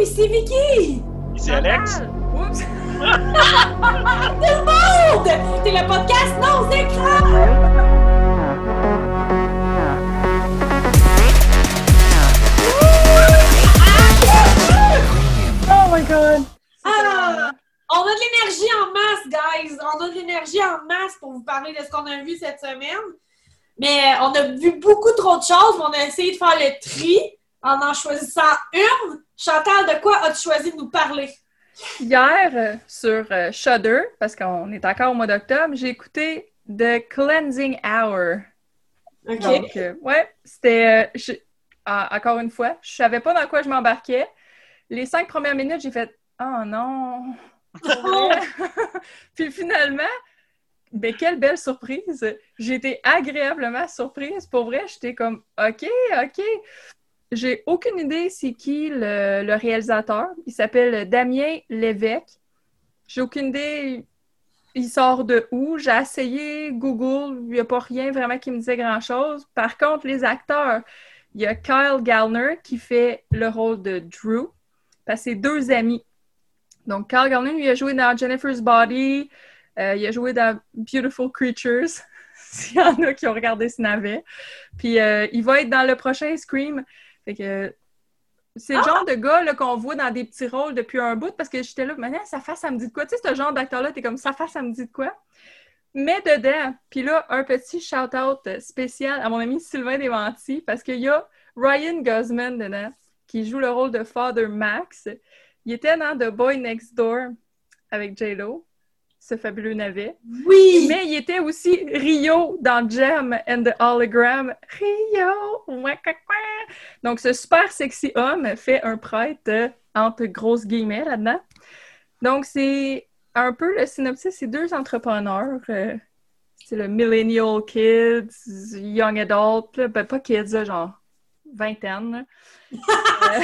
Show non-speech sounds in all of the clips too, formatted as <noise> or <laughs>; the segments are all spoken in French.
ici Vicky! Ici Alex. Oups! <laughs> Tout le monde! C'est le podcast Non écran! Oh my god! Ah! On a de l'énergie en masse, guys! On a de l'énergie en masse pour vous parler de ce qu'on a vu cette semaine. Mais on a vu beaucoup trop de choses, mais on a essayé de faire le tri en en choisissant une. Chantal, de quoi as-tu choisi de nous parler? Hier, euh, sur euh, Shudder, parce qu'on est encore au mois d'octobre, j'ai écouté The Cleansing Hour. OK. Donc, euh, ouais, c'était. je- ah, encore une fois, je savais pas dans quoi je m'embarquais. Les cinq premières minutes, j'ai fait Oh non! <laughs> Puis finalement, ben, quelle belle surprise! J'ai été agréablement surprise. Pour vrai, j'étais comme OK, OK. J'ai aucune idée c'est qui le, réalisateur. Il s'appelle Damien Lévesque. J'ai aucune idée il sort de où. J'ai essayé Google, il n'y a pas rien vraiment qui me disait grand-chose. Par contre, les acteurs, il y a Kyle Gallner qui fait le rôle de Drew, parce que c'est deux amis. Donc, Kyle Gallner, lui, a joué dans Jennifer's Body, euh, il a joué dans Beautiful Creatures, <laughs> s'il y en a qui ont regardé ce navet. Puis, euh, il va être dans le prochain Scream. Fait que c'est le genre de gars là, qu'on voit dans des petits rôles depuis un bout parce que j'étais là, maintenant, sa face, ça me dit de quoi? Tu sais, ce genre d'acteur-là, t'es comme sa face, ça me dit de quoi? Mais dedans, puis là, un petit shout-out spécial à mon ami Sylvain Desmentis parce qu'il y a Ryan Gosman dedans qui joue le rôle de Father Max. Il était dans The Boy Next Door avec J-Lo, ce fabuleux navet. Oui! Mais il était aussi Rio dans Gem and the Hologram. Rio! Donc, ce super sexy homme fait un prêtre euh, entre grosses guillemets là-dedans. Donc, c'est un peu le synopsis, c'est deux entrepreneurs. euh, c'est le Millennial Kids, Young Adult, là, ben, pas kids, là, genre vingtaine. Euh, <laughs>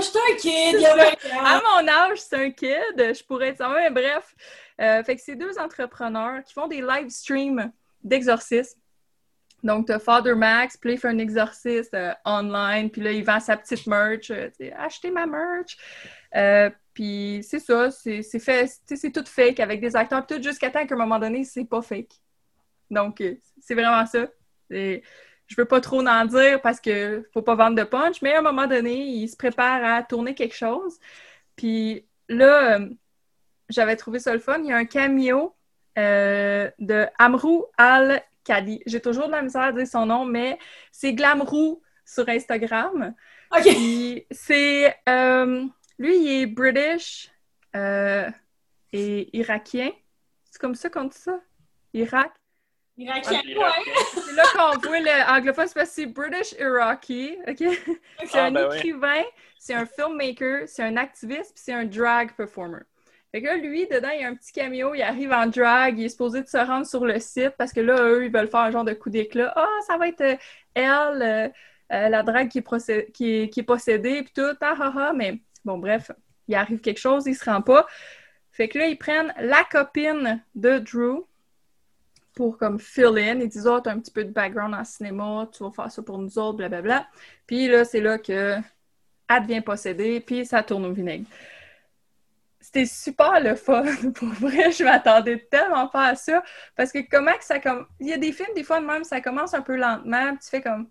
suis un kid! il y a vingt ans. à mon âge, c'est un kid, je pourrais être ça, mais bref. Euh, fait que c'est deux entrepreneurs qui font des live streams d'exorcisme. Donc, t'as Father Max, puis là, il fait un exorciste euh, online, puis là, il vend sa petite merch. euh, tu sais, achetez ma merch. Euh, puis c'est ça, c'est c'est fait, tu sais, c'est tout fake avec des acteurs, tout jusqu'à temps qu'à un moment donné, c'est pas fake. Donc, c'est vraiment ça. Je veux pas trop en dire parce que faut pas vendre de punch, mais à un moment donné, il se prépare à tourner quelque chose. Puis là, euh, j'avais trouvé ça le fun. Il y a un cameo euh, de Amrou Al-Kadi. J'ai toujours de la misère à dire son nom, mais c'est Glamrou sur Instagram. OK. C'est. euh, lui, il est British euh, et irakien. C'est comme ça qu'on dit ça? Irak? Irakien, Ah, ouais. C'est là qu'on voit le anglophone, c'est parce que c'est British Iraqi, OK? C'est Ah, un ben oui. écrivain, c'est un filmmaker, c'est un activiste, puis c'est un drag performer. Fait que là, lui, dedans, il y a un petit cameo, il arrive en drag, il est supposé de se rendre sur le site parce que là, eux, ils veulent faire un genre de coup d'éclat. Ah, ça va être euh, elle, euh, euh, la drague qui est, procé- qui est, qui est possédée, puis tout, ah, ah, ah, mais bon, bref, il arrive quelque chose, il se rend pas. Fait que là, ils prennent la copine de Drew pour comme fill in. Ils disent, oh, t'as un petit peu de background en cinéma, tu vas faire ça pour nous autres, blablabla. Puis là, c'est là que elle devient possédée, puis ça tourne au vinaigre. C'était super le fun, <laughs> pour vrai, je m'attendais tellement pas à ça, parce que comment que ça commence... Il y a des films, des fois, même, ça commence un peu lentement, puis tu fais comme,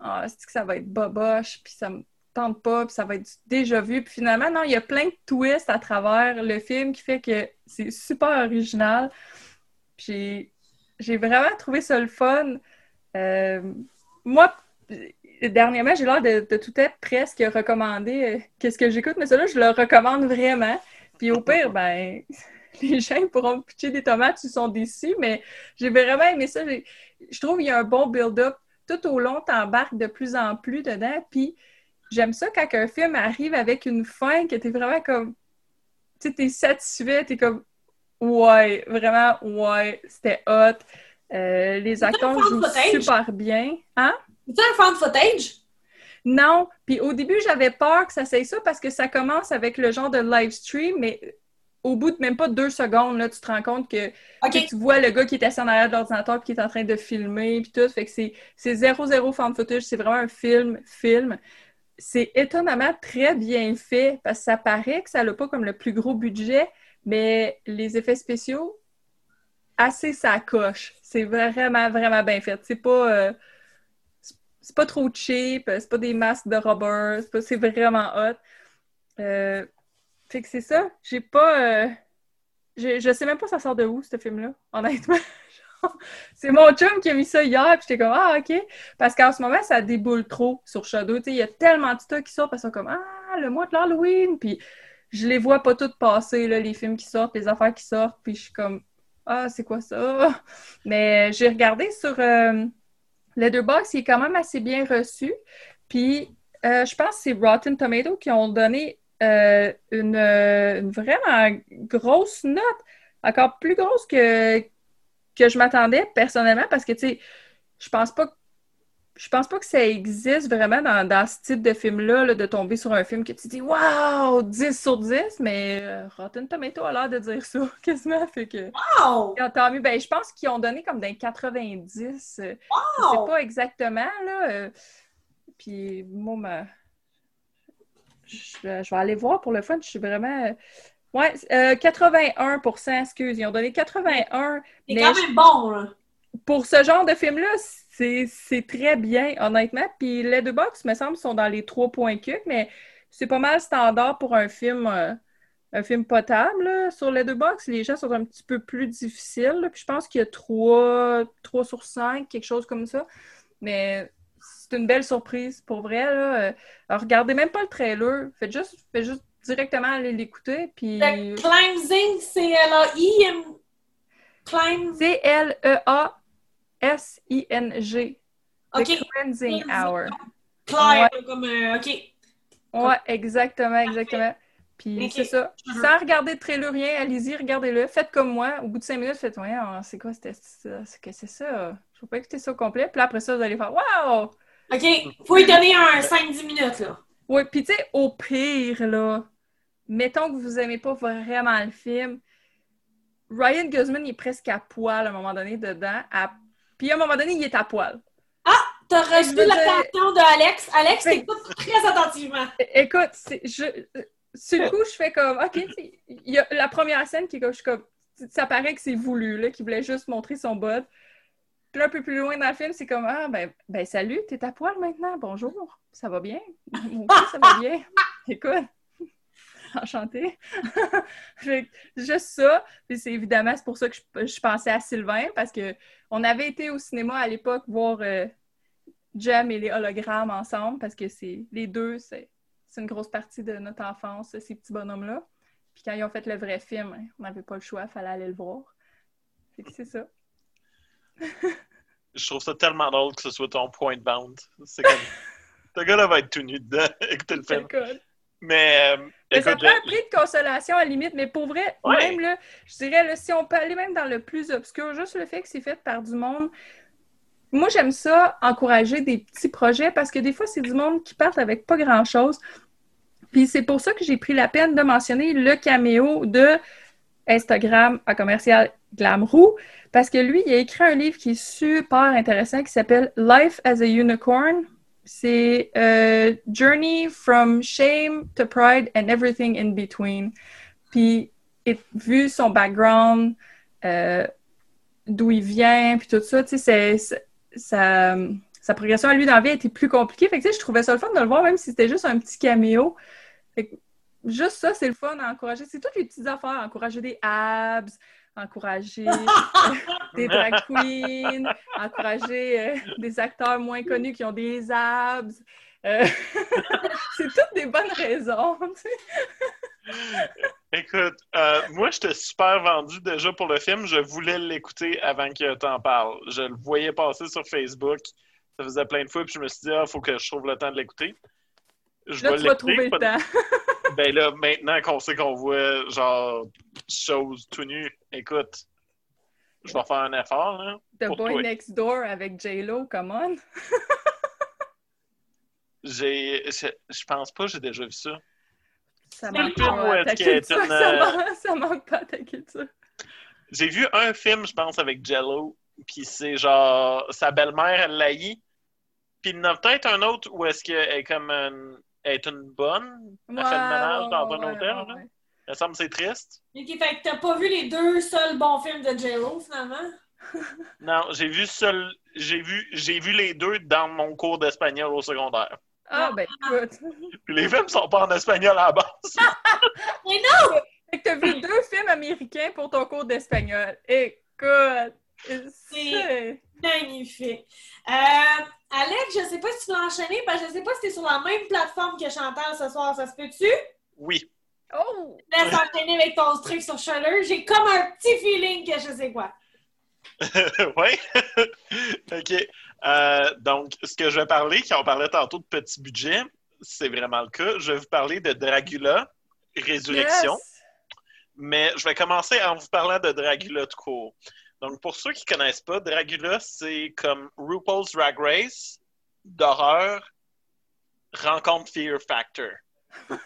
ah, c'est que ça va être boboche, puis ça me tente pas, puis ça va être déjà vu, puis finalement, non, il y a plein de twists à travers le film qui fait que c'est super original. Puis J'ai vraiment trouvé ça le fun. Euh, moi, dernièrement, j'ai l'air de, de tout être presque recommandé euh, qu'est-ce que j'écoute, mais ça-là, je le recommande vraiment. Puis au pire, <laughs> ben, les gens pourront me pitcher des tomates s'ils sont déçus, mais j'ai vraiment aimé ça. Je trouve qu'il y a un bon build-up. Tout au long, t'embarques de plus en plus dedans. Puis j'aime ça quand un film arrive avec une fin que t'es vraiment comme... Tu sais, t'es satisfait, t'es comme... Ouais, vraiment, ouais, c'était hot. Euh, les acteurs jouent footage? super bien. Hein? C'est un fan footage? Non, puis au début, j'avais peur que ça soit ça parce que ça commence avec le genre de live stream, mais au bout de même pas deux secondes, là, tu te rends compte que tu vois le gars qui est assis en arrière de l'ordinateur puis qui est en train de filmer puis tout. Fait que c'est c'est zéro zéro fan footage, c'est vraiment un film, film. c'est étonnamment très bien fait parce que ça paraît que ça n'a pas comme le plus gros budget, mais les effets spéciaux, assez ça coche. C'est vraiment, vraiment bien fait. C'est pas. Euh, pas trop cheap, c'est pas des masques de rubber, c'est vraiment hot. Euh, fait que c'est ça. J'ai pas. Euh, je sais même pas ça sort de où, ce film-là, honnêtement. <laughs> c'est mon chum qui a mis ça hier, puis j'étais comme, ah, OK. Parce qu'en ce moment, ça déboule trop sur Shadow. Il y a tellement de trucs qui sortent, parce sont comme, ah, le mois de l'Halloween. Puis je les vois pas toutes passer, les films qui sortent, les affaires qui sortent. Puis je suis comme, ah, c'est quoi ça? <laughs> Mais j'ai regardé sur euh, Letterboxd, il est quand même assez bien reçu. Puis euh, je pense que c'est Rotten Tomato qui ont donné euh, une, une, vraiment grosse note, encore plus grosse que, que je m'attendais personnellement parce que, tu sais, je pense pas je pense pas que ça existe vraiment dans, ce type de film-là, de tomber sur un film que tu dis Waouh, 10 sur 10, mais euh, Rotten Tomato a l'air de dire ça <laughs> quasiment. Fait que. Wow! Ben, je pense qu'ils ont donné comme d'un 90. Euh, wow! Je sais pas exactement, là. Euh, puis, moi, je, vais aller voir pour le fun. Je suis vraiment. Ouais, 81% excuse. Ils ont donné 81. C'est quand même bon, là. Pour ce genre de film-là, c'est très bien, honnêtement. Puis les deux box, me semble, sont dans les trois points que, mais c'est pas mal standard pour un film, euh, un film potable. Sur les deux box, les gens sont un petit peu plus difficiles. Puis je pense qu'il y a 3, 3 sur 5, quelque chose comme ça. Mais c'est une belle surprise pour vrai. Là. Alors, regardez même pas le trailer. Faites juste, faites juste directement aller l'écouter. Puis... Climbing, C-L-A-I. C-L-E-A. S-I-N-G. OK. The Cleansing Hour. Claire, comme euh, OK. Ouais, exactement, exactement. Puis c'est ça. Sans regarder de trailer, rien, allez-y, regardez-le. Faites comme moi. Au bout de cinq minutes, faites Ouais, c'est quoi c'était ça? C'est que c'est ça? Je ne veux pas écouter ça au complet. Puis après ça, vous allez faire Wow! OK. Faut lui donner un 5-10 minutes, là. Oui, puis tu sais, au pire, là, mettons que vous aimez pas vraiment le film. Ryan Guzman il est presque à poil à un moment donné dedans, à puis à un moment donné, il est à poil. Ah! T'as reçu l'attention de Alex. Alex t'écoute très attentivement. <laughs> Écoute, je, sur le coup, je fais comme, OK, il y a la première scène qui est comme, je suis comme, ça paraît que c'est voulu, là, qu'il voulait juste montrer son bot. Puis là, un peu plus loin dans le film, c'est comme, ah, ben, ben salut, t'es à poil maintenant, bonjour, ça va bien? Moi ça va bien. <laughs> Écoute, enchantée. <laughs> juste ça. Puis c'est évidemment, c'est pour ça que je, pensais à Sylvain, parce que on avait été au cinéma à l'époque voir euh, Jem et les hologrammes ensemble, parce que c'est les deux, c'est une grosse partie de notre enfance, ces petits bonhommes-là. Puis quand ils ont fait le vrai film, hein, on n'avait pas le choix, il fallait aller le voir. Fait que c'est ça. <laughs> je trouve ça tellement drôle que ce soit ton point bound. C'est comme. <laughs> Ce gars-là va être tout nu dedans. Écoutez le film. Mais, euh, ça prend un prix de consolation à la limite, mais pour vrai, même là, je dirais, si on peut aller même dans le plus obscur, juste le fait que c'est fait par du monde. Moi, j'aime ça, encourager des petits projets, parce que des fois, c'est du monde qui part avec pas grand-chose. Puis c'est pour ça que j'ai pris la peine de mentionner le caméo de Instagram à commercial Glamrou, parce que lui, il a écrit un livre qui est super intéressant qui s'appelle Life as a Unicorn c'est euh, Journey from Shame to Pride and Everything in Between. Puis, vu son background, euh, d'où il vient, puis tout ça, tu sais, sa, progression à lui dans la vie été plus compliquée. Fait que, tu sais, je trouvais ça le fun de le voir, même si c'était juste un petit caméo. Fait que, juste ça, c'est le fun à encourager. C'est toutes les petites affaires, encourager des abs, encourager <laughs> des drag queens, encourager euh, des acteurs moins connus qui ont des abs. Euh, <laughs> c'est toutes des bonnes raisons. <laughs> Écoute, euh, moi, j'étais super vendu déjà pour le film. Je voulais l'écouter avant que tu en parles. Je le voyais passer sur Facebook. Ça faisait plein de fois, puis je me suis dit, ah, il faut que je trouve le temps de l'écouter. Je là, tu vas trouver le temps. <laughs> ben là, maintenant qu'on sait qu'on voit, genre, choses tout nues, écoute, je vais faire un effort, là. The Boy Next Door avec J-Lo, come on! <laughs> j'ai... Je pense pas que j'ai déjà vu ça. Ça manque, pas, ta culture, <laughs> ça, ça manque pas ta culture. J'ai vu un film, je pense, avec Jello, puis c'est genre sa belle-mère, elle l'a Puis il y en a peut-être un autre où est-ce qu'elle est comme une, elle est une bonne. Elle fait le ménage dans un bon Ouais, hôtel. ouais, là. ouais. Ça me semble que c'est triste. Ok, fait que t'as pas vu les deux seuls bons films de J-Lo, finalement? <laughs> Non, j'ai vu seul, j'ai vu, j'ai vu les deux dans mon cours d'espagnol au secondaire. Ah, ben écoute. <laughs> Puis les films sont pas en espagnol à la base. <laughs> Mais non! Fait que t'as vu deux films américains pour ton cours d'espagnol. Écoute. C'est. Magnifique. Euh, Alex, je sais pas si tu vas enchaîner, parce que je sais pas si t'es sur la même plateforme que Chantal ce soir, ça se peut-tu? Oui. Oh! Laisse enchaîner avec ton truc sur Shutter. J'ai comme un petit feeling que je sais quoi. <laughs> oui. <laughs> OK. Euh, donc, ce que je vais parler, quand on parlait tantôt de petit budget, c'est vraiment le cas. Je vais vous parler de Dracula, Résurrection. Yes! Mais je vais commencer en vous parlant de Dracula tout court. Donc, pour ceux qui ne connaissent pas, Dracula, c'est comme RuPaul's Drag Race d'horreur rencontre Fear Factor. <laughs>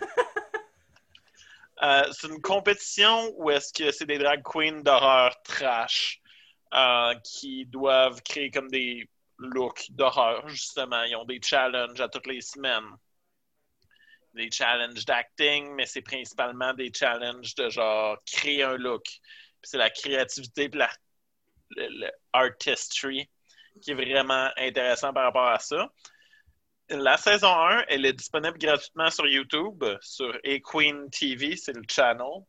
Euh, c'est une compétition où est-ce que c'est des drag queens d'horreur trash euh, qui doivent créer comme des looks d'horreur, justement. Ils ont des challenges à toutes les semaines. Des challenges d'acting, mais c'est principalement des challenges de genre créer un look. C'est la créativité et la le, le artistry qui est vraiment intéressant par rapport à ça. La saison 1, elle est disponible gratuitement sur YouTube, sur A-Queen TV, c'est le channel,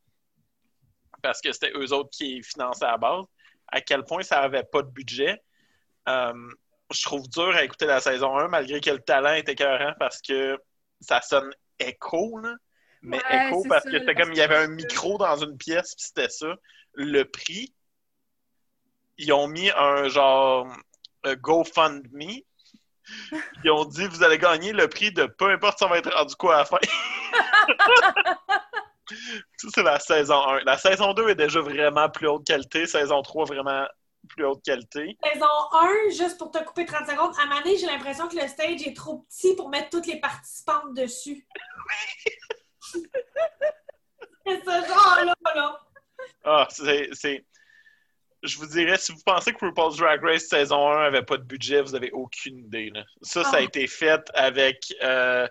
parce que c'était eux autres qui finançaient à la base. À quel point ça n'avait pas de budget. Euh, je trouve dur à écouter la saison 1, malgré que le talent était écœurant, parce que ça sonne écho, là. Mais Ouais, écho, parce ça, que c'était comme il y avait un micro dans une pièce, puis c'était ça. Le prix, ils ont mis un genre euh, GoFundMe. Ils ont dit vous allez gagner le prix de peu importe ça va être rendu quoi à la fin. <laughs> ça, c'est la saison 1. La saison 2 est déjà vraiment plus haute qualité. Saison 3, vraiment plus haute qualité. Saison 1, juste pour te couper 30 secondes, à Mané, j'ai l'impression que le stage est trop petit pour mettre toutes les participantes dessus. <laughs> c'est ce genre-là, là. Ah, c'est. C'est- Je vous dirais, si vous pensez que RuPaul's Drag Race saison 1 avait pas de budget, vous avez aucune idée. là. Ça, ça a Ah. été fait avec. euh,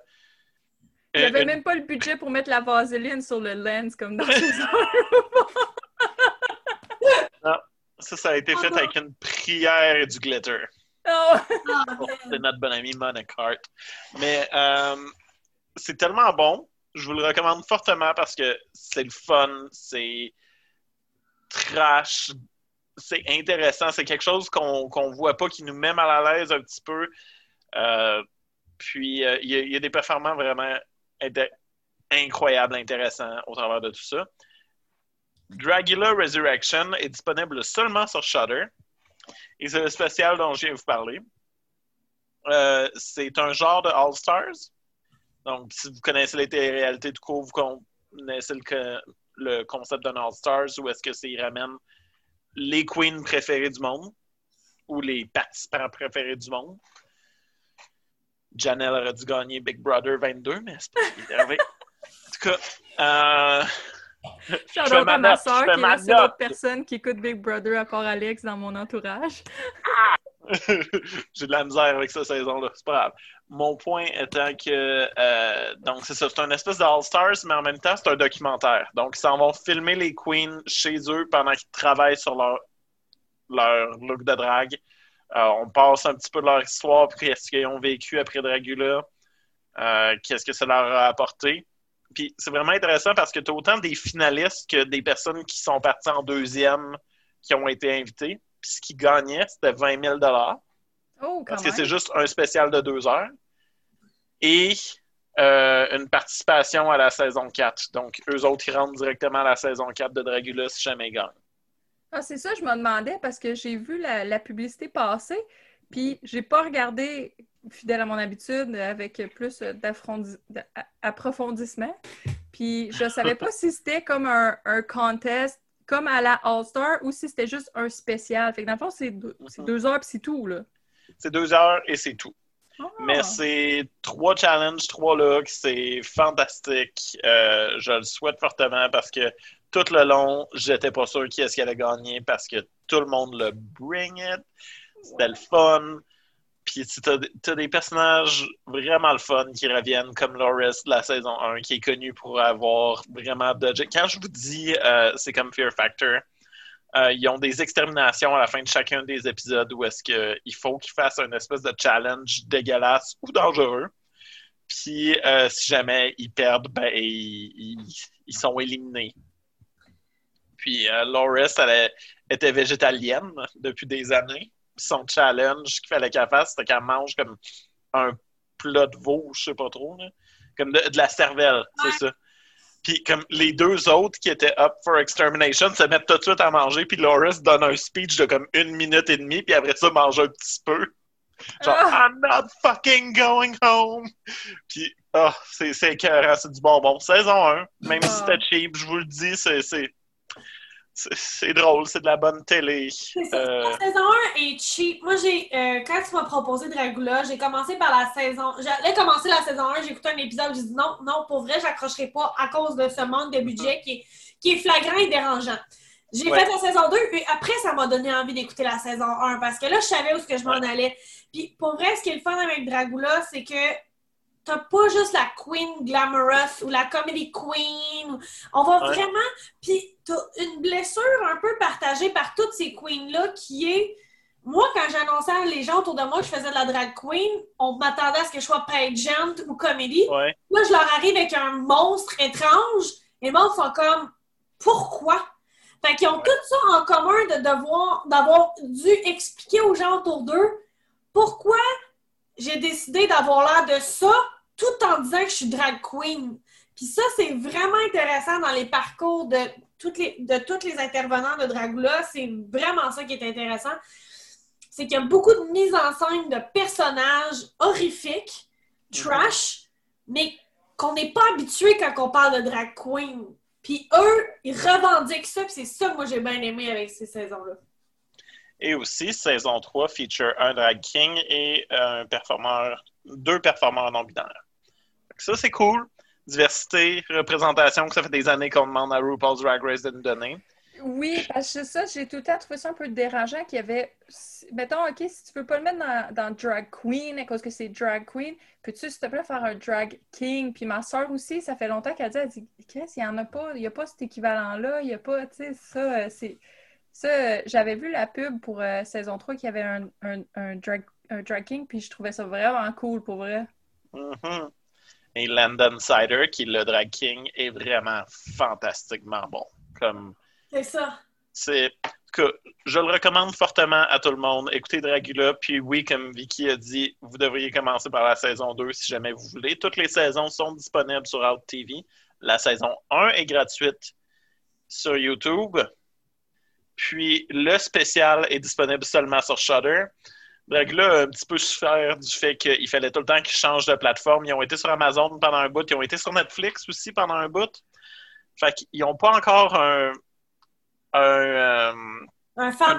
Il n'y avait une- même pas le budget pour mettre la vaseline sur le lens comme dans <laughs> saison Ça, ça a été Oh fait non. avec une prière et du glitter. Oh! Ah, de notre bon ami Monica Hart. Mais euh, c'est tellement bon. Je vous le recommande fortement parce que c'est le fun, c'est trash, c'est intéressant, c'est quelque chose qu'on qu'on voit pas, qui nous met mal à l'aise un petit peu. Euh, puis euh, il y, a- des performances vraiment incroyables, intéressants au travers de tout ça. Dragula Resurrection est disponible seulement sur Shudder. Et c'est le spécial dont je viens vous parler. Euh, c'est un genre de All-Stars. Donc, si vous connaissez les téléréalités du cours, vous connaissez le, co- le concept d'un All-Stars où est-ce que c'est ils ramènent les queens préférées du monde ou les participants préférés du monde. Janelle aurait dû gagner Big Brother 22, mais c'est pas arrivé. En tout cas, euh, <laughs> Shout fais ma ma soeur je fais qui est la seule autre personne qui écoute Big Brother à part Alex dans mon entourage. <laughs> J'ai de la misère avec cette saison-là, c'est pas grave. Mon point étant que, euh, donc c'est ça, c'est un espèce d'All-Stars, mais en même temps, c'est un documentaire. Donc, ils s'en vont filmer les queens chez eux pendant qu'ils travaillent sur leur, look de drague. Euh, on passe un petit peu de leur histoire, puis qu'est-ce qu'ils ont vécu après Dragula, euh, qu'est-ce que ça leur a apporté. Puis c'est vraiment intéressant parce que tu as autant des finalistes que des personnes qui sont parties en deuxième qui ont été invitées. Puis ce qu'ils gagnaient, c'était 20 000 Oh, parce que c'est juste un spécial de deux heures. Et euh, une participation à la saison 4. Donc, eux autres, ils rentrent directement à la saison 4 de Dragula si jamais ils gagnent. Ah, c'est ça, je me demandais parce que j'ai vu la, la publicité passer, puis j'ai pas regardé, fidèle à mon habitude, avec plus d'approfondissement. Puis je savais pas <laughs> si c'était comme un, un contest, comme à la All-Star, ou si c'était juste un spécial. Fait que dans le fond, c'est deux, deux heures, puis c'est tout, là. C'est deux heures et c'est tout. Ah! Mais c'est trois challenges, trois looks, c'est fantastique. Euh, je le souhaite fortement parce que tout le long, j'étais pas sûr qui est-ce qui allait gagner parce que tout le monde le bring it. C'était le fun. Puis t'as as des personnages vraiment le fun qui reviennent, comme Loris de la saison 1, qui est connu pour avoir vraiment. Quand je vous dis euh, c'est comme Fear Factor, euh, ils ont des exterminations à la fin de chacun des épisodes où est-ce qu'il faut qu'ils fassent un espèce de challenge dégueulasse ou dangereux. Puis euh, si jamais ils perdent, ben ils, ils sont éliminés. Puis Loris, elle était végétalienne depuis des années son challenge qu'il fallait qu'elle fasse, c'était qu'elle mange comme un plat de veau, je sais pas trop, comme de, la cervelle, c'est ça. Puis comme les deux autres qui étaient up for extermination se mettent tout de suite à manger, puis Loris donne un speech de comme une minute et demie, puis après ça mange un petit peu. Genre, ah! I'm not fucking going home! Puis, oh, c'est écœurant, c'est du bonbon. Saison 1, même si c'était cheap, je vous le dis, c'est c'est drôle, c'est de la bonne télé. Euh... La saison 1 est cheap. Moi, j'ai euh, quand tu m'as proposé Dragula, j'ai commencé par la saison. J'allais commencer la saison 1, j'ai écouté un épisode, j'ai dit non, non, pour vrai, j'accrocherai pas à cause de ce manque de budget qui est, qui est flagrant et dérangeant. J'ai fait la saison 2, et après, ça m'a donné envie d'écouter la saison 1 parce que là, je savais où ce que je m'en allais. Puis pour vrai, ce qui est le fun avec Dragula, c'est que t'as pas juste la queen glamorous ou la comedy queen. On va vraiment. Puis t'as une blessure un peu partagée par toutes ces queens-là qui est. Moi, quand j'annonçais les gens autour de moi que je faisais de la drag queen, on m'attendait à ce que je sois pageant ou comédie. Moi, je leur arrive avec un monstre étrange et moi, ils sont comme pourquoi? Fait qu'ils ont tout ça en commun de devoir d'avoir dû expliquer aux gens autour d'eux pourquoi j'ai décidé d'avoir l'air de ça tout en disant que je suis drag queen. Puis ça, c'est vraiment intéressant dans les parcours de toutes les, de tous les intervenants de Dragula. C'est vraiment ça qui est intéressant. C'est qu'il y a beaucoup de mise en scène de personnages horrifiques, trash, mais qu'on n'est pas habitué quand on parle de drag queen. Puis eux, ils revendiquent ça, puis c'est ça que moi j'ai bien aimé avec ces saisons-là. Et aussi, saison 3 feature un drag king et un performeur, deux performeurs non-binaires. Ça, c'est cool. Diversité, représentation, que ça fait des années qu'on demande à RuPaul's Drag Race de nous donner. Oui, parce que ça, j'ai tout le temps trouvé ça un peu dérangeant qu'il y avait. Mettons, OK, si tu peux pas le mettre dans, Drag Queen à cause que c'est Drag Queen, peux-tu, s'il te plaît, faire un Drag King? Puis ma soeur aussi, ça fait longtemps qu'elle dit, elle dit, qu'est-ce qu'il y en a pas? Il n'y a pas cet équivalent-là, il n'y a pas, tu sais, ça, euh, c'est. Ça, j'avais vu la pub pour euh, saison 3 qu'il y avait un, un, drag, un drag king, puis je trouvais ça vraiment cool pour vrai. Mm-hmm. Et Landon Sider, qui est le drag king, est vraiment fantastiquement bon. Comme... C'est ça. C'est que je le recommande fortement à tout le monde. Écoutez Dragula, puis oui, comme Vicky a dit, vous devriez commencer par la saison 2 si jamais vous voulez. Toutes les saisons sont disponibles sur Out TV. La saison 1 est gratuite sur YouTube. Puis le spécial est disponible seulement sur Shudder. Dragula a un petit peu souffert du fait qu'il fallait tout le temps qu'ils changent de plateforme. Ils ont été sur Amazon pendant un bout, ils ont été sur Netflix aussi pendant un bout. Fait qu'ils n'ont pas encore un, un, euh,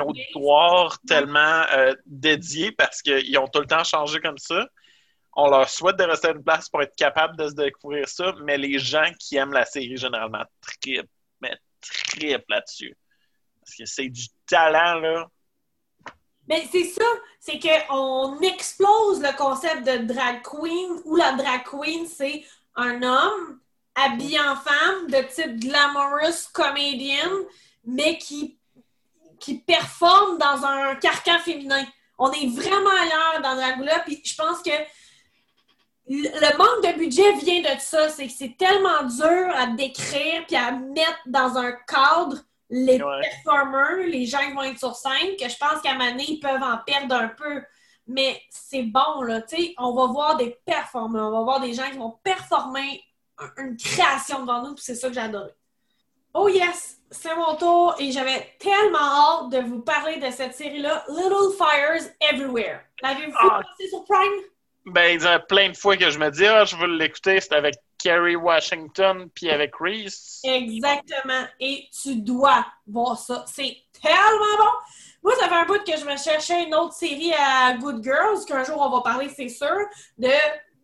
auditoire tellement euh, dédié parce qu'ils ont tout le temps changé comme ça. On leur souhaite de rester à une place pour être capable de se découvrir ça, mais les gens qui aiment la série généralement trippent, mais trippent là-dessus. Parce que c'est du talent, là. Mais c'est ça, c'est qu'on explose le concept de drag queen, où la drag queen, c'est un homme habillé en femme, de type glamorous comédienne, mais qui, qui performe dans un carcan féminin. On est vraiment ailleurs dans Dragula, puis je pense que le manque de budget vient de ça, c'est que c'est tellement dur à décrire puis à mettre dans un cadre les performers, les gens qui vont être sur scène, que je pense qu'à un ils peuvent en perdre un peu. Mais c'est bon, là, tu sais, on va voir des performers, on va voir des gens qui vont performer une création devant nous, puis c'est ça que j'adore. Oh yes, c'est mon tour et j'avais tellement hâte de vous parler de cette série-là, Little Fires Everywhere. L'avez-vous ah. sur Prime? Ben, il y a plein de fois que je me dis, ah, je veux l'écouter, c'est avec Kerry Washington puis avec Reese. Exactement. Et tu dois voir ça. C'est tellement bon. Moi, ça fait un bout que je me cherchais une autre série à Good Girls, qu'un jour on va parler, c'est sûr, de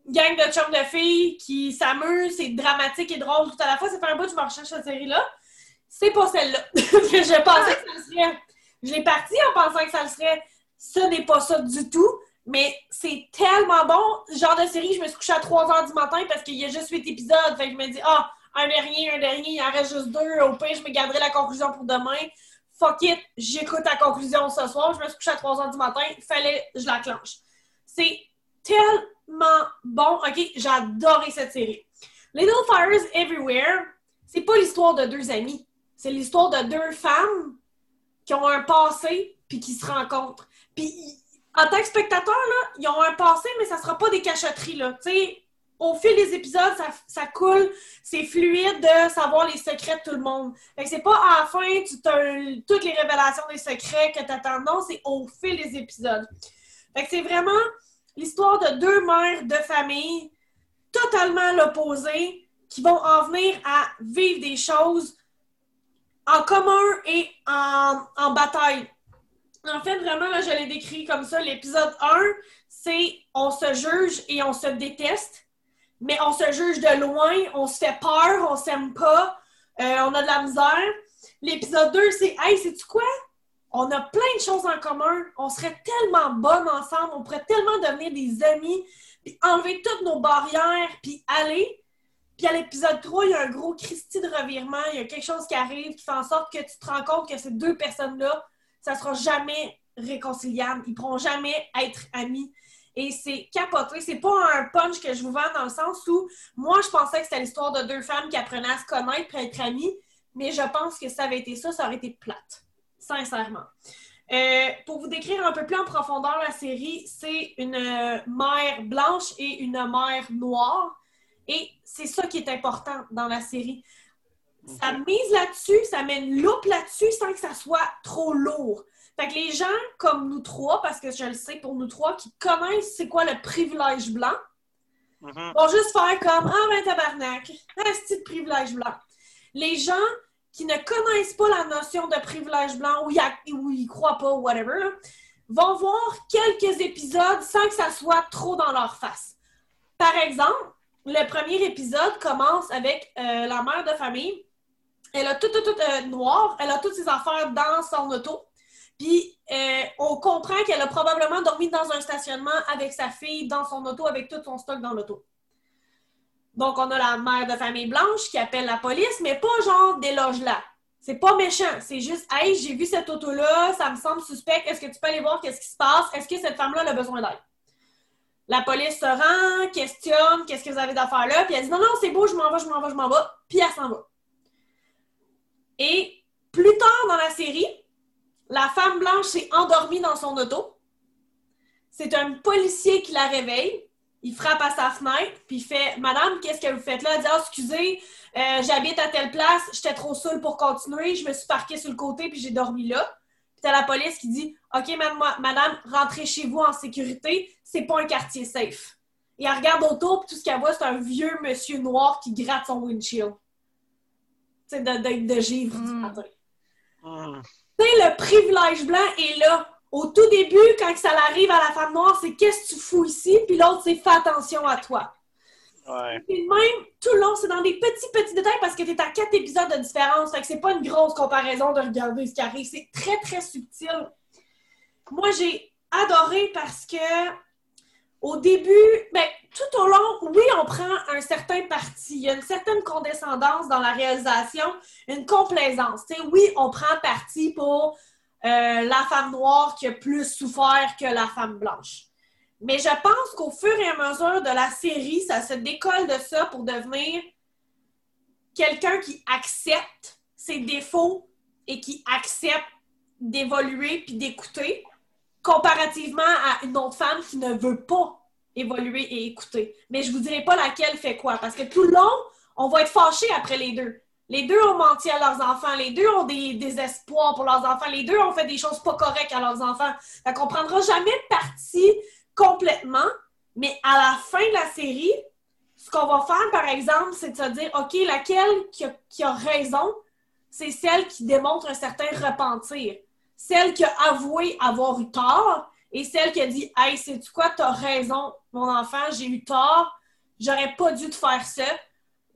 gang de chums de filles qui s'amusent, c'est dramatique et drôle tout à la fois. Ça fait un bout que je me recherche cette série-là. C'est pas celle-là. <laughs> je pensais que ça serait. Je l'ai parti en pensant que ça le serait. Ce n'est pas ça du tout. Mais c'est tellement bon. Genre de série, je me suis couchée à 3 h du matin parce qu'il y a juste 8 épisodes. Fait que je me dis, ah, un dernier, un dernier, il en reste juste deux. Au pire, je me garderai la conclusion pour demain. Fuck it, j'écoute la conclusion ce soir. Je me suis couchée à 3 h du matin. Fallait, je la clenche. C'est tellement bon. OK, j'ai adoré cette série. Little Fires Everywhere, c'est pas l'histoire de deux amis. C'est l'histoire de deux femmes qui ont un passé puis qui se rencontrent. Puis en tant que spectateur, ils ont un passé, mais ça sera pas des sais, au fil des épisodes, ça, coule, c'est fluide de savoir les secrets de tout le monde. Fait c'est pas à la fin, toutes les révélations des secrets que t'attends. Non, c'est au fil des épisodes. Fait c'est vraiment l'histoire de deux mères de famille totalement l'opposé qui vont en venir à vivre des choses en commun et en bataille. En fait, vraiment, là, je l'ai décrit comme ça. L'épisode 1, c'est on se juge et on se déteste, mais on se juge de loin, on se fait peur, on s'aime pas, euh, on a de la misère. L'épisode 2, c'est Hey, sais-tu quoi? On a plein de choses en commun, on serait tellement bonnes ensemble, on pourrait tellement devenir des amis, puis enlever toutes nos barrières, puis aller. Puis à l'épisode 3, il y a un gros Christie de revirement, il y a quelque chose qui arrive qui fait en sorte que tu te rends compte que ces deux personnes-là ça sera jamais réconciliable. Ils pourront jamais être amis. Et c'est capoté. C'est pas un punch que je vous vends dans le sens où moi, je pensais que c'était l'histoire de deux femmes qui apprenaient à se connaître pour être amies, mais je pense que ça avait été ça, ça aurait été plate. Sincèrement. Euh, pour vous décrire un peu plus en profondeur la série, c'est une mère blanche et une mère noire. Et c'est ça qui est important dans la série. Ça mise là-dessus, ça met une loupe là-dessus sans que ça soit trop lourd. Fait que les gens comme nous trois, parce que je le sais pour nous trois, qui connaissent c'est quoi le privilège blanc, Mhm. vont juste faire comme Ah ben tabarnak, un petit privilège blanc. Les gens qui ne connaissent pas la notion de privilège blanc ou ils, ils croient pas ou whatever, là, vont voir quelques épisodes sans que ça soit trop dans leur face. Par exemple, le premier épisode commence avec euh, la mère de famille. Elle a tout, tout, tout euh, noir. Elle a toutes ses affaires dans son auto. Puis, euh, on comprend qu'elle a probablement dormi dans un stationnement avec sa fille dans son auto, avec tout son stock dans l'auto. Donc, on a la mère de famille blanche qui appelle la police, mais pas genre déloge là. C'est pas méchant. C'est juste, hey, j'ai vu cette auto-là, ça me semble suspect. Est-ce que tu peux aller voir qu'est-ce qui se passe? Est-ce que cette femme-là a besoin d'aide? La police se rend, questionne, qu'est-ce que vous avez d'affaires là? Puis elle dit, non, non, c'est beau, je m'en vais, je m'en vais, je m'en vais. Puis elle s'en va. Et plus tard dans la série, la femme blanche s'est endormie dans son auto. C'est un policier qui la réveille. Il frappe à sa fenêtre, puis il fait Madame, qu'est-ce que vous faites là? Elle dit Ah, excusez, euh, j'habite à telle place, j'étais trop saoule pour continuer, je me suis parquée sur le côté, puis j'ai dormi là. Puis t'as la police qui dit OK, madame, madame, rentrez chez vous en sécurité, c'est pas un quartier safe. Et elle regarde autour, puis tout ce qu'elle voit, c'est un vieux monsieur noir qui gratte son windshield. Tu de, de, de givre du Mm. matin. Mhm. Tu sais, le privilège blanc est là. Au tout début, quand ça arrive à la femme noire, c'est qu'est-ce que tu fous ici? Puis l'autre, c'est fais attention à toi. Ouais. Puis même, tout le long, c'est dans des petits, petits détails parce que t'es à quatre épisodes de différence. Fait que c'est pas une grosse comparaison de regarder ce qui arrive. C'est très, très subtil. Moi, j'ai adoré parce que au début, ben, tout au long, oui, on prend un certain parti. Il y a une certaine condescendance dans la réalisation, une complaisance. Oui, on prend parti pour euh, la femme noire qui a plus souffert que la femme blanche. Mais je pense qu'au fur et à mesure de la série, ça se décolle de ça pour devenir quelqu'un qui accepte ses défauts et qui accepte d'évoluer puis d'écouter, comparativement à une autre femme qui ne veut pas évoluer et écouter. Mais je vous dirai pas laquelle fait quoi, parce que tout le long, on va être fâchés après les deux. Les deux ont menti à leurs enfants, les deux ont des, des espoirs pour leurs enfants, les deux ont fait des choses pas correctes à leurs enfants. Fait qu'on prendra jamais parti complètement, mais à la fin de la série, ce qu'on va faire, par exemple, c'est de se dire, OK, laquelle qui a raison, c'est celle qui démontre un certain repentir. Celle qui a avoué avoir eu tort et celle qui a dit, Hey, sais-tu quoi, t'as raison, mon enfant, j'ai eu tort, j'aurais pas dû te faire ça.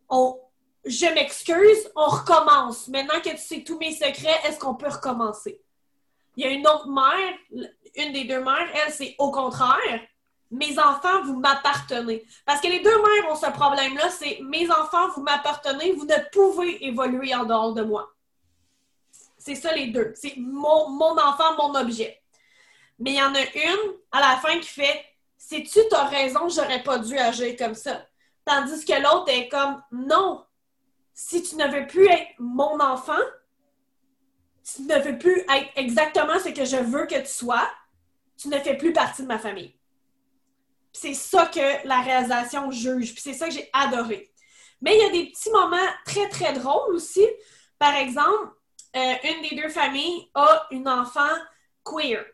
On, je m'excuse, on recommence. Maintenant que tu sais tous mes secrets, est-ce qu'on peut recommencer? Il y a une autre mère, une des deux mères, elle, c'est au contraire. Mes enfants, vous m'appartenez. Parce que les deux mères ont ce problème-là, c'est mes enfants, vous m'appartenez, vous ne pouvez évoluer en dehors de moi. C'est ça les deux. C'est mon, enfant, mon objet. Mais il y en a une à la fin qui fait Sais-tu, t'as raison, j'aurais pas dû agir comme ça. Tandis que l'autre est comme Non, si tu ne veux plus être mon enfant, tu ne veux plus être exactement ce que je veux que tu sois, tu ne fais plus partie de ma famille. C'est ça que la réalisation juge, puis c'est ça que j'ai adoré. Mais il y a des petits moments très, très drôles aussi. Par exemple, euh, une des deux familles a une enfant queer.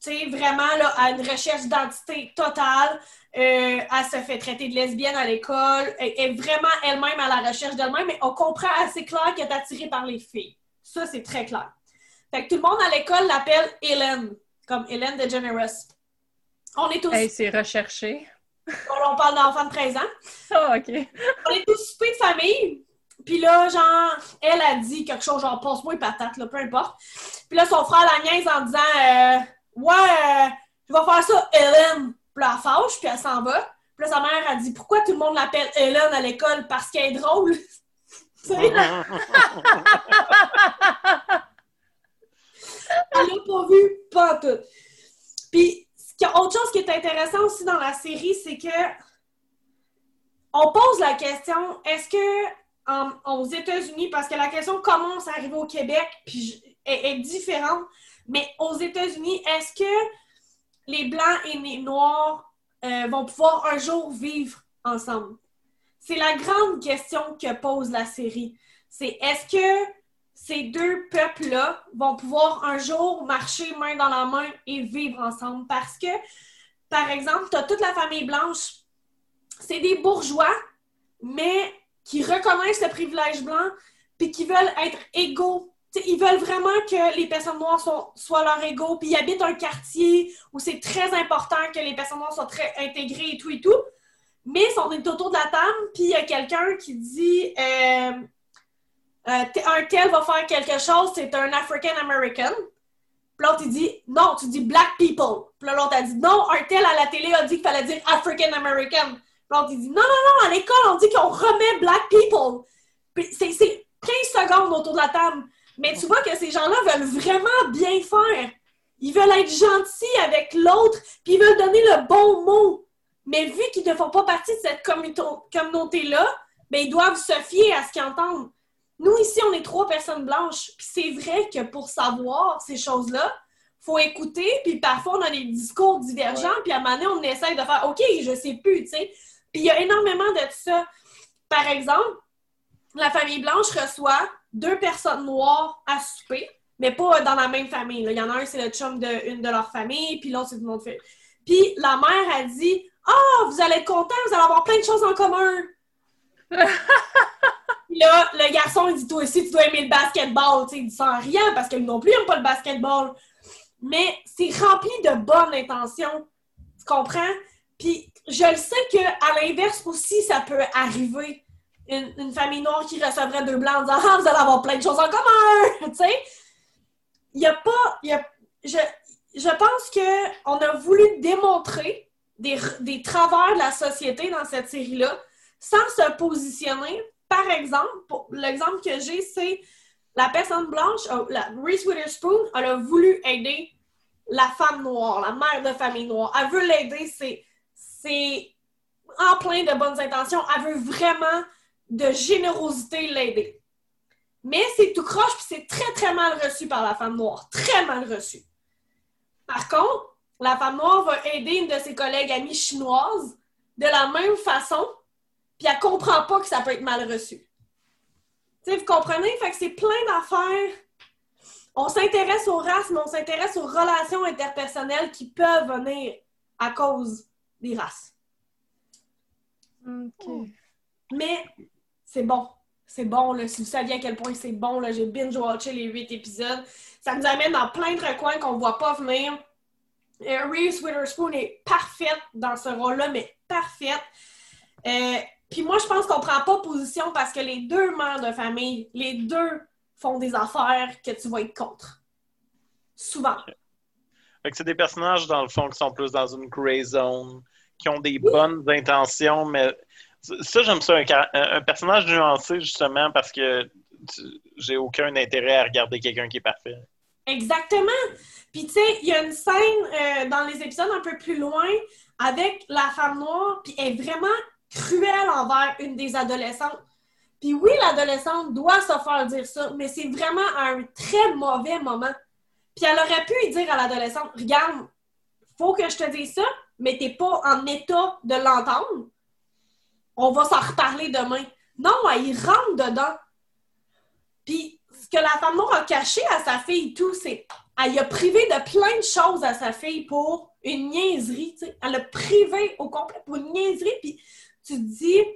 Sais, vraiment, là, à une recherche d'identité totale. Euh, elle se fait traiter de lesbienne à l'école. Elle est vraiment elle-même à la recherche d'elle-même, mais on comprend assez clair qu'elle est attirée par les filles. Ça, c'est très clair. Fait que tout le monde à l'école l'appelle Hélène, comme Hélène DeGeneres. On est tous... Hey, c'est recherché. On parle d'enfants de 13 ans. Ah, OK. On est tous soupés de famille. Puis là, genre, elle a dit quelque chose, genre, passe-moi une patate, là, peu importe. Puis là, son frère la niaise en disant, euh, ouais, euh, je vais faire ça, Hélène. Puis là, elle fâche, puis elle s'en va. Puis là, sa mère a dit, pourquoi tout le monde l'appelle Hélène à l'école? Parce qu'elle est drôle. <laughs> Tu sais? <laughs> Elle l'a pas vu, pas tout. Puis, autre chose qui est intéressant aussi dans la série, c'est que on pose la question, est-ce que aux États-Unis, parce que la question commence à arriver au Québec, puis est différente, mais aux États-Unis, est-ce que les Blancs et les Noirs euh, vont pouvoir un jour vivre ensemble? C'est la grande question que pose la série. C'est est-ce que ces deux peuples-là vont pouvoir un jour marcher main dans la main et vivre ensemble? Parce que, par exemple, tu as toute la famille blanche, c'est des bourgeois, mais qui reconnaissent le privilège blanc, puis qui veulent être égaux. T'sais, ils veulent vraiment que les personnes noires sont- soient leurs égaux, puis ils habitent un quartier où c'est très important que les personnes noires soient très intégrées et tout et tout. Mais on est autour de la table, puis il y a quelqu'un qui dit euh, euh, un tel va faire quelque chose, c'est un African American. Puis l'autre, il dit non, tu dis black people. Puis l'autre a dit non, un tel à la télé a dit qu'il fallait dire African American. L'autre, il dit non, non, non, à l'école, on dit qu'on remet black people. C'est c'est 15 secondes autour de la table. Mais tu vois que ces gens-là veulent vraiment bien faire. Ils veulent être gentils avec l'autre, puis ils veulent donner le bon mot. Mais vu qu'ils ne font pas partie de cette communauté- communauté-là, ben, ils doivent se fier à ce qu'ils entendent. Nous, ici, on est trois personnes blanches. Puis c'est vrai que pour savoir ces choses-là, faut écouter, puis parfois, on a des discours divergents, puis à un moment donné, on essaie de faire « OK, je sais plus », tu sais. Puis il y a énormément de ça. Par exemple, la famille blanche reçoit deux personnes noires à souper, mais pas dans la même famille. là. Il y en a un, c'est le chum d'une de leur famille, puis l'autre, c'est une autre famille. Puis la mère a dit Ah, vous allez être content, vous allez avoir plein de choses en commun. <laughs> Puis là, le garçon, il dit Toi aussi, tu dois aimer le basketball. Tu sais, il dit sans rien parce qu'ils non plus n'aiment pas le basketball. Mais c'est rempli de bonnes intentions. Tu comprends? Puis je le sais qu'à l'inverse aussi, ça peut arriver. Une, famille noire qui recevrait deux blancs en disant Ah, vous allez avoir plein de choses en commun! <laughs> tu sais? Il n'y a pas. y a- je, je pense qu'on a voulu démontrer des, des travers de la société dans cette série-là sans se positionner. Par exemple, l'exemple que j'ai, c'est la personne blanche, euh, la, Reese Witherspoon, elle a voulu aider la femme noire, la mère de famille noire. Elle veut l'aider, c'est, en plein de bonnes intentions. Elle veut vraiment de générosité l'aider. Mais c'est tout croche, puis c'est très, très mal reçu par la femme noire. Très mal reçu. Par contre, la femme noire va aider une de ses collègues amies chinoises de la même façon, puis elle comprend pas que ça peut être mal reçu. Tu vous comprenez? Fait que c'est plein d'affaires. On s'intéresse aux races, mais on s'intéresse aux relations interpersonnelles qui peuvent venir à cause des races. Mais c'est bon. C'est bon, là. Si vous saviez à quel point c'est bon, là, j'ai binge-watché les huit épisodes. Ça nous amène dans plein de recoins qu'on ne voit pas venir. Euh, Reese Witherspoon est parfaite dans ce rôle-là, mais parfaite. Euh, Puis moi, je pense qu'on prend pas position parce que les deux mères de famille, les deux font des affaires que tu vas être contre. Souvent. C'est des personnages, dans le fond, qui sont plus dans une gray zone, qui ont des bonnes intentions, mais ça, j'aime ça, un, un- personnage nuancé, justement, parce que j'ai aucun intérêt à regarder quelqu'un qui est parfait. Exactement. Puis, tu sais, il y a une scène euh, dans les épisodes un peu plus loin avec la femme noire, puis elle est vraiment cruelle envers une des adolescentes. Puis oui, l'adolescente doit se faire dire ça, mais c'est vraiment un très mauvais moment. Puis elle aurait pu lui dire à l'adolescente, regarde, faut que je te dise ça, mais t'es pas en état de l'entendre. On va s'en reparler demain. Non, elle y rentre dedans. Puis ce que la femme noire a caché à sa fille, tout, c'est elle y a privé de plein de choses à sa fille pour une niaiserie. Elle a privé au complet pour une niaiserie. Puis tu te dis, elle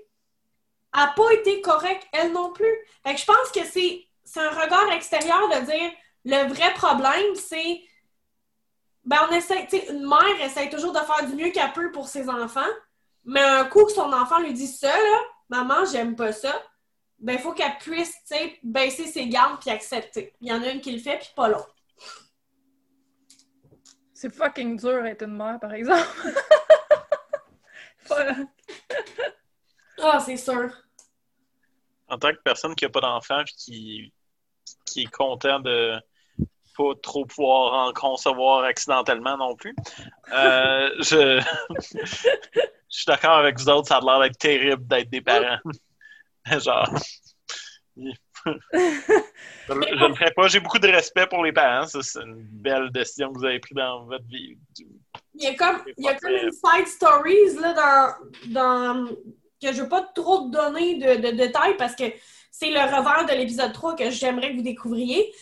n'a pas été correcte, elle non plus. Fait que je pense que c'est un regard extérieur de dire le vrai problème, c'est ben on essaie, tu sais, une mère essaie toujours de faire du mieux qu'elle peut pour ses enfants, mais un coup que son enfant lui dit ça, là, maman, j'aime pas ça, ben il faut qu'elle puisse, tu sais, baisser ses gardes puis accepter. Il y en a une qui le fait puis pas l'autre. C'est fucking dur être une mère, par exemple. <laughs> Ah, c'est sûr. En tant que personne qui n'a pas d'enfant puis qui, qui est content de pas trop pouvoir en concevoir accidentellement non plus, euh, <laughs> je, je suis d'accord avec vous autres, ça a l'air d'être terrible d'être des parents. <laughs> Genre. Je, le ferai pas. J'ai beaucoup de respect pour les parents. C'est une belle décision que vous avez prise dans votre vie. Il y a comme, C'est il y a pas comme très- une side stories là, dans, dans que je ne veux pas trop te donner de, de détails parce que c'est le revers de l'épisode 3 que j'aimerais que vous découvriez.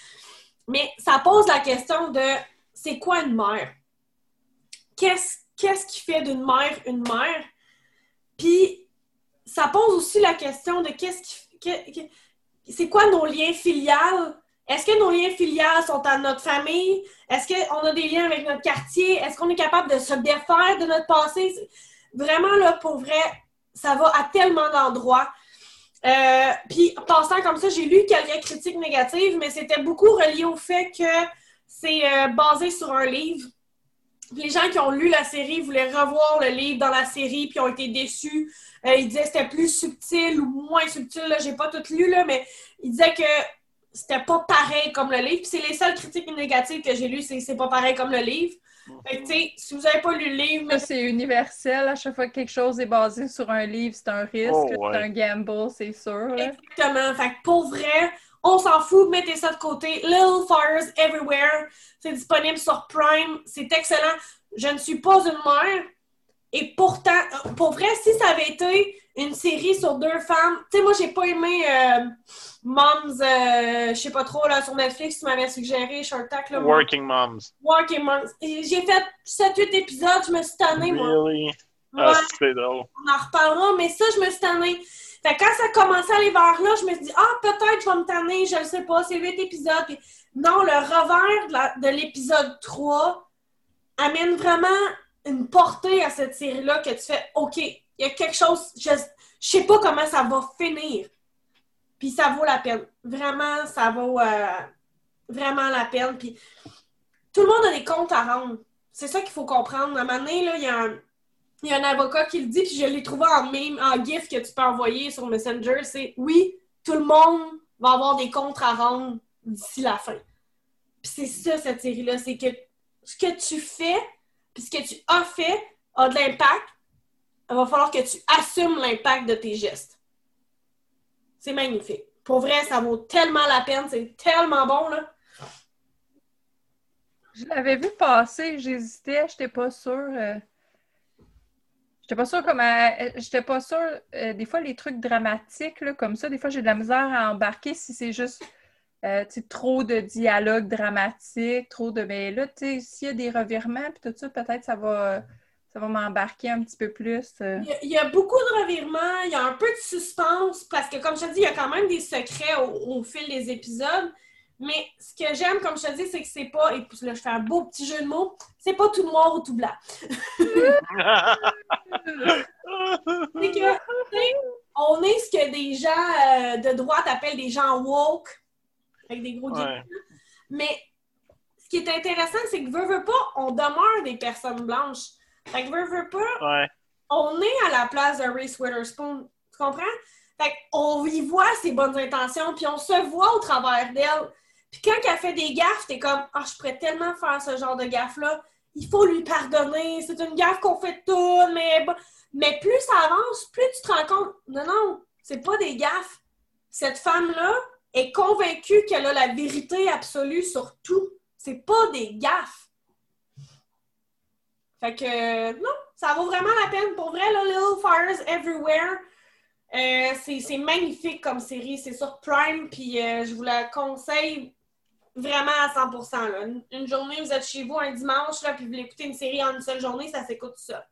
Mais ça pose la question de c'est quoi une mère? Qu'est-ce qui fait d'une mère une mère? Puis ça pose aussi la question de c'est quoi nos liens filiales? Est-ce que nos liens filiales sont à notre famille? Est-ce qu'on a des liens avec notre quartier? Est-ce qu'on est capable de se défaire de notre passé? Vraiment, là, pour vrai, ça va à tellement d'endroits. Euh, puis, passant comme ça, j'ai lu quelques critiques négatives, mais c'était beaucoup relié au fait que c'est euh, basé sur un livre. Les gens qui ont lu la série voulaient revoir le livre dans la série, puis ont été déçus. Euh, ils disaient que c'était plus subtil ou moins subtil. J'ai pas tout lu, là, mais ils disaient que c'était pas pareil comme le livre. Puis c'est les seules critiques négatives que j'ai lues, c'est c'est pas pareil comme le livre. Fait que, tu sais, si vous avez pas lu le livre, Ça, c'est universel. À chaque fois que quelque chose est basé sur un livre, c'est un risque, Oh, c'est un gamble, c'est sûr. là. Exactement. Fait que pour vrai, on s'en fout, mettez ça de côté. Little Fires Everywhere, c'est disponible sur Prime, c'est excellent. Je ne suis pas une mère. Et pourtant, euh, pour vrai, si ça avait été une série sur deux femmes, tu sais, moi, j'ai pas aimé euh, Moms, euh, je sais pas trop, là, sur Netflix, tu m'avais suggéré Shark Tank, là, Working Moms. Working Moms. J'ai fait 7-8 épisodes, je me suis tannée, moi. Really? Ah, Ouais. c'est drôle. On en reparlera, mais ça, je me suis tannée. Fait que quand ça commençait à aller vers là, je me suis dit, ah, peut-être je vais me tanner, je le sais pas, c'est huit épisodes. Puis non, le revers de l'épisode 3 amène vraiment une portée à cette série-là que tu fais, OK, il y a quelque chose, je, je sais pas comment ça va finir. Puis ça vaut la peine. Vraiment, ça vaut euh, vraiment la peine. Puis tout le monde a des comptes à rendre. C'est ça qu'il faut comprendre. À un moment donné, là, il y a un, il y a un avocat qui le dit, puis je l'ai trouvé en meme, en gif que tu peux envoyer sur Messenger, c'est oui, tout le monde va avoir des comptes à rendre d'ici la fin. Puis c'est ça, cette série-là, c'est que ce que tu fais, puis ce que tu as fait, a de l'impact. Il va falloir que tu assumes l'impact de tes gestes. C'est magnifique. Pour vrai, ça vaut tellement la peine, c'est tellement bon, là. Je l'avais vu passer, j'hésitais, j'étais pas sûre. euh, J'étais pas sûre comment. euh, J'étais pas sûre. euh, des fois, les trucs dramatiques, là, comme ça, des fois, j'ai de la misère à embarquer si c'est juste euh, trop de dialogue dramatique, trop de. Mais là, tu sais, s'il y a des revirements, puis tout ça, peut-être ça va, ça va m'embarquer un petit peu plus. euh. Il y, a, il y a beaucoup de revirements, il y a un peu de suspense, parce que, comme je te dis, il y a quand même des secrets au, au fil des épisodes. Mais ce que j'aime, comme je te dis, c'est que c'est pas, et puis là, je fais un beau petit jeu de mots, c'est pas tout noir ou tout blanc. <laughs> C'est que, tu sais, on est ce que des gens euh, de droite appellent des gens woke, avec des gros guillemets. Ouais. Mais qui est intéressant, c'est que veut, veut pas, on demeure des personnes blanches. Fait que veut, veut pas, Ouais. on est à la place de Reese Witherspoon. Tu comprends? Fait qu'on y voit ses bonnes intentions, puis on se voit au travers d'elle. Puis quand elle fait des gaffes, t'es comme Ah, je pourrais tellement faire ce genre de gaffe-là. Il faut lui pardonner. C'est une gaffe qu'on fait tout, mais bon. Mais plus ça avance, plus tu te rends compte. Non, non, c'est pas des gaffes. Cette femme-là est convaincue qu'elle a la vérité absolue sur tout. C'est pas des gaffes. Fait que non, ça vaut vraiment la peine. Pour vrai, là, Little Fires Everywhere, euh, c'est magnifique comme série. C'est sur Prime, puis euh, je vous la conseille vraiment à 100%. Là. Une, une journée, vous êtes chez vous un dimanche, là, puis vous voulez écouter une série en une seule journée, ça s'écoute ça.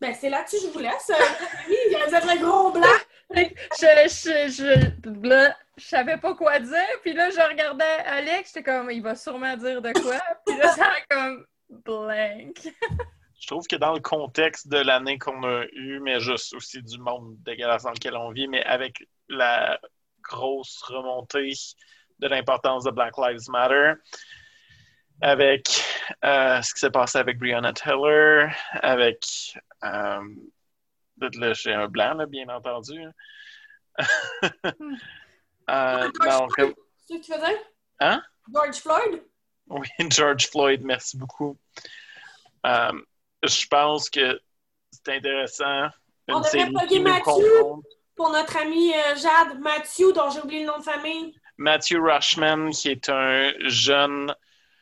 Ben, c'est là-dessus que je vous laisse. Euh, <laughs> oui, vous êtes le gros blanc. Je, je, je, là, je savais pas quoi dire, puis là, je regardais Alex, j'étais comme, il va sûrement dire de quoi, puis là, ça a comme blank. Je trouve que dans le contexte de l'année qu'on a eue, mais juste aussi du monde dégueulasse dans lequel on vit, mais avec la grosse remontée de l'importance de Black Lives Matter, avec euh, ce qui s'est passé avec Breonna Taylor, avec... euh, j'ai un blanc, là, bien entendu. <laughs> Euh, non, comme- C'est ce que tu faisais? Hein? George Floyd? Oui, <laughs> George Floyd, merci beaucoup. Euh, je pense que c'est intéressant. On devrait plugger Mathieu. Pour notre ami euh, Jade Mathieu, dont j'ai oublié le nom de famille, Matthew Rushman, qui est un jeune,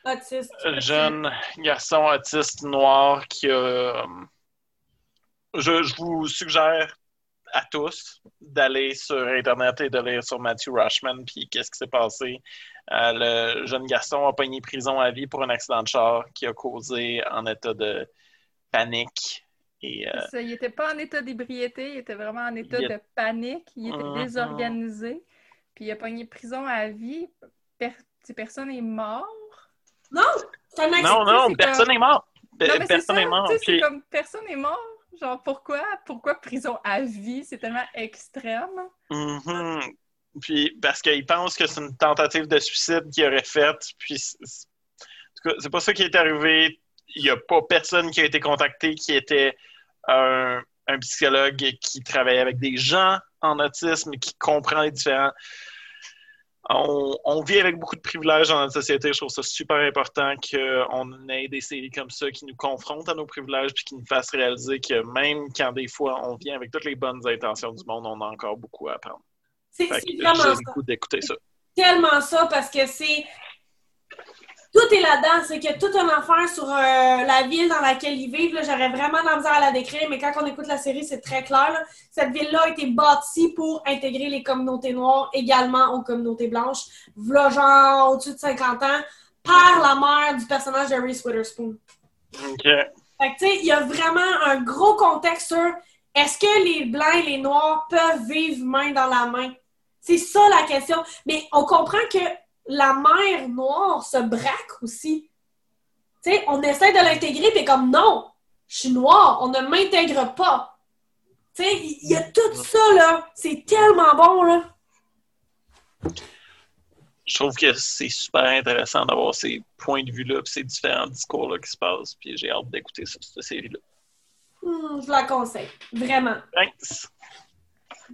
autiste. jeune garçon autiste noir qui a. Je, je vous suggère à tous d'aller sur Internet et de lire sur Matthew Rushman, puis qu'est-ce qui s'est passé. Euh, le jeune garçon a pogné prison à vie pour un accident de char qui a causé en état de panique. Et, euh, Ça, il était pas en état d'ébriété, il était vraiment en état est- de panique, il était Mhm. désorganisé, puis il a pogné prison à vie. Per- personne est mort? Non! Un. Non, non, personne comme- n'est mort. Pe- Non, mais personne ça, n'est mort. Puis- comme personne est mort. Genre, pourquoi? Pourquoi prison à vie? C'est tellement extrême? Mhm. Puis parce qu'il pense que c'est une tentative de suicide qu'il aurait faite. Puis en tout cas, c'est pas ça qui est arrivé. Il n'y a pas personne qui a été contacté qui était un, psychologue qui travaille avec des gens en autisme, qui comprend les différents. On, on vit avec beaucoup de privilèges dans notre société. Je trouve ça super important qu'on ait des séries comme ça qui nous confrontent à nos privilèges puis qui nous fassent réaliser que même quand des fois on vient avec toutes les bonnes intentions du monde, on a encore beaucoup à apprendre. C'est vraiment ça. d'écouter ça. tellement ça parce que c'est. Tout est là-dedans. C'est que tout un affaire sur euh, la ville dans laquelle ils vivent. J'aurais vraiment de la misère à la décrire, mais quand on écoute la série, c'est très clair. là. Cette ville-là a été bâtie pour intégrer les communautés noires également aux communautés blanches. V'là genre au-dessus de 50 ans, par la mère du personnage de Reese Witherspoon. OK. Fait que, tu sais, il y a vraiment un gros contexte sur est-ce que les Blancs et les Noirs peuvent vivre main dans la main? C'est ça la question. Mais on comprend que la mère noire se braque aussi. Tu sais, on essaie de l'intégrer, puis comme non, je suis noire, on ne m'intègre pas. Tu sais, il y a tout ça, là. C'est tellement bon, là. Je trouve que c'est super intéressant d'avoir ces points de vue-là et ces différents discours-là qui se passent. Puis j'ai hâte d'écouter ça, cette série-là. Hmm, je la conseille. Vraiment. Thanks!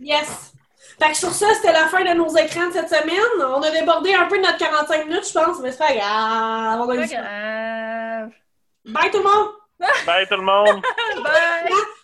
Yes! Fait que sur ça, c'était la fin de nos écrans de cette semaine. On a débordé un peu de notre 45 minutes, je pense, mais c'est pas grave. On a eu Pas grave. Bye tout le monde! Bye tout le monde! <laughs> Bye!